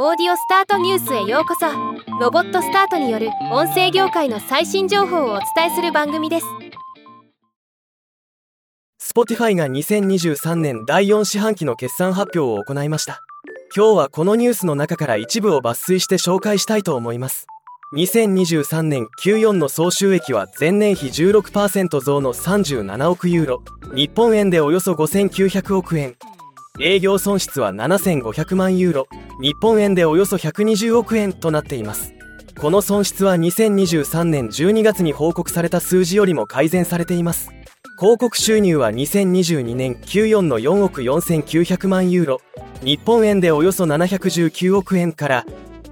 オーディオスタートニュースへようこそ。ロボットスタートによる音声業界の最新情報をお伝えする番組です。Spotify が2023年第4四半期の決算発表を行いました。今日はこのニュースの中から一部を抜粋して紹介したいと思います。2023年 Q4 の総収益は前年比16%増の37億ユーロ。日本円でおよそ5900億円。営業損失は7500万ユーロ。日本円でおよそ120億円となっています。この損失は2023年12月に報告された数字よりも改善されています。広告収入は2022年 Q4 の4億4900万ユーロ。日本円でおよそ719億円から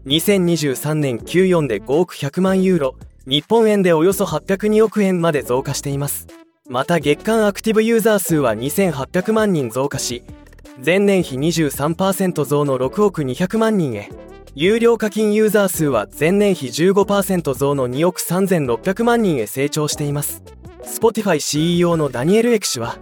2023年 Q4 で5億100万ユーロ。日本円でおよそ802億円まで増加しています。また月間アクティブユーザー数は2800万人増加し前年比23%増の6億200万人へ。有料課金ユーザー数は前年比15%増の2億3600万人へ成長しています。Spotify CEO のダニエル・エク氏は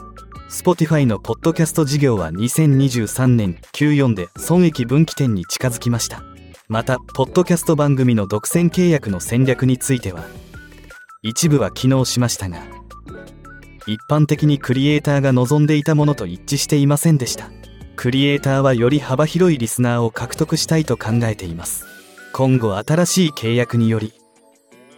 Spotify のポッドキャスト事業は2023年 Q4 で損益分岐点に近づきました。またポッドキャスト番組の独占契約の戦略については一部は機能しましたが一般的にクリエイターが望んでいたものと一致していませんでした。クリエイターはより幅広いリスナーを獲得したいと考えています。今後新しい契約により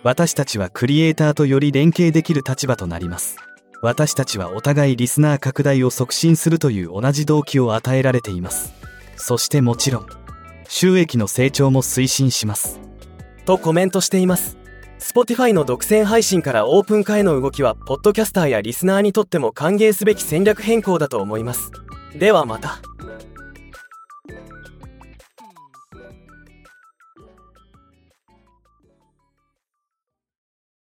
私たちはクリエイターとより連携できる立場となります。私たちはお互いリスナー拡大を促進するという同じ動機を与えられています。そしてもちろん収益の成長も推進します。とコメントしています。Spotify の独占配信からオープン化への動きはポッドキャスターやリスナーにとっても歓迎すべき戦略変更だと思います。ではまた。